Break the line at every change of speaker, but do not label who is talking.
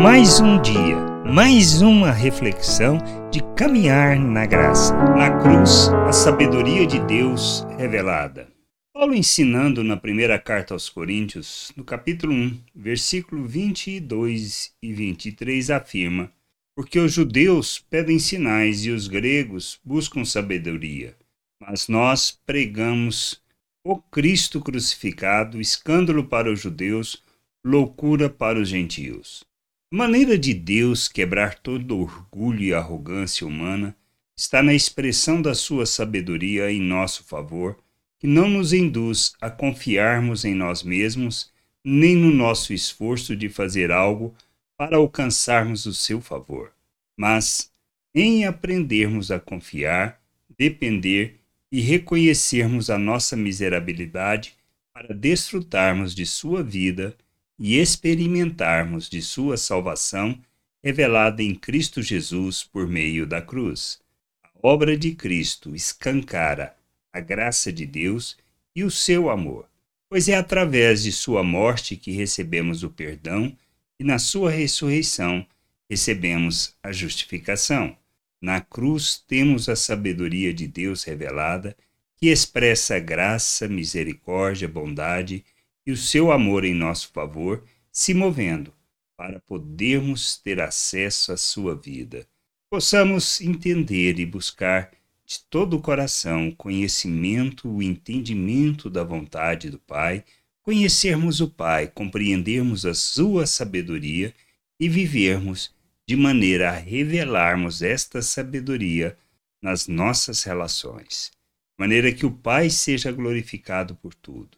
Mais um dia, mais uma reflexão de caminhar na graça. Na cruz, a sabedoria de Deus revelada. Paulo ensinando na primeira carta aos Coríntios, no capítulo 1, versículo 22 e 23, afirma: Porque os judeus pedem sinais e os gregos buscam sabedoria, mas nós pregamos o Cristo crucificado, escândalo para os judeus, loucura para os gentios. Maneira de Deus quebrar todo orgulho e arrogância humana está na expressão da sua sabedoria em nosso favor que não nos induz a confiarmos em nós mesmos, nem no nosso esforço de fazer algo para alcançarmos o seu favor, mas em aprendermos a confiar, depender e reconhecermos a nossa miserabilidade para desfrutarmos de sua vida e experimentarmos de sua salvação revelada em Cristo Jesus por meio da cruz. A obra de Cristo escancara a graça de Deus e o seu amor, pois é através de sua morte que recebemos o perdão e na sua ressurreição recebemos a justificação. Na cruz temos a sabedoria de Deus revelada, que expressa graça, misericórdia, bondade e o seu amor em nosso favor, se movendo para podermos ter acesso à sua vida. Possamos entender e buscar de todo o coração conhecimento, o entendimento da vontade do Pai, conhecermos o Pai, compreendermos a sua sabedoria e vivermos de maneira a revelarmos esta sabedoria nas nossas relações, de maneira que o Pai seja glorificado por tudo.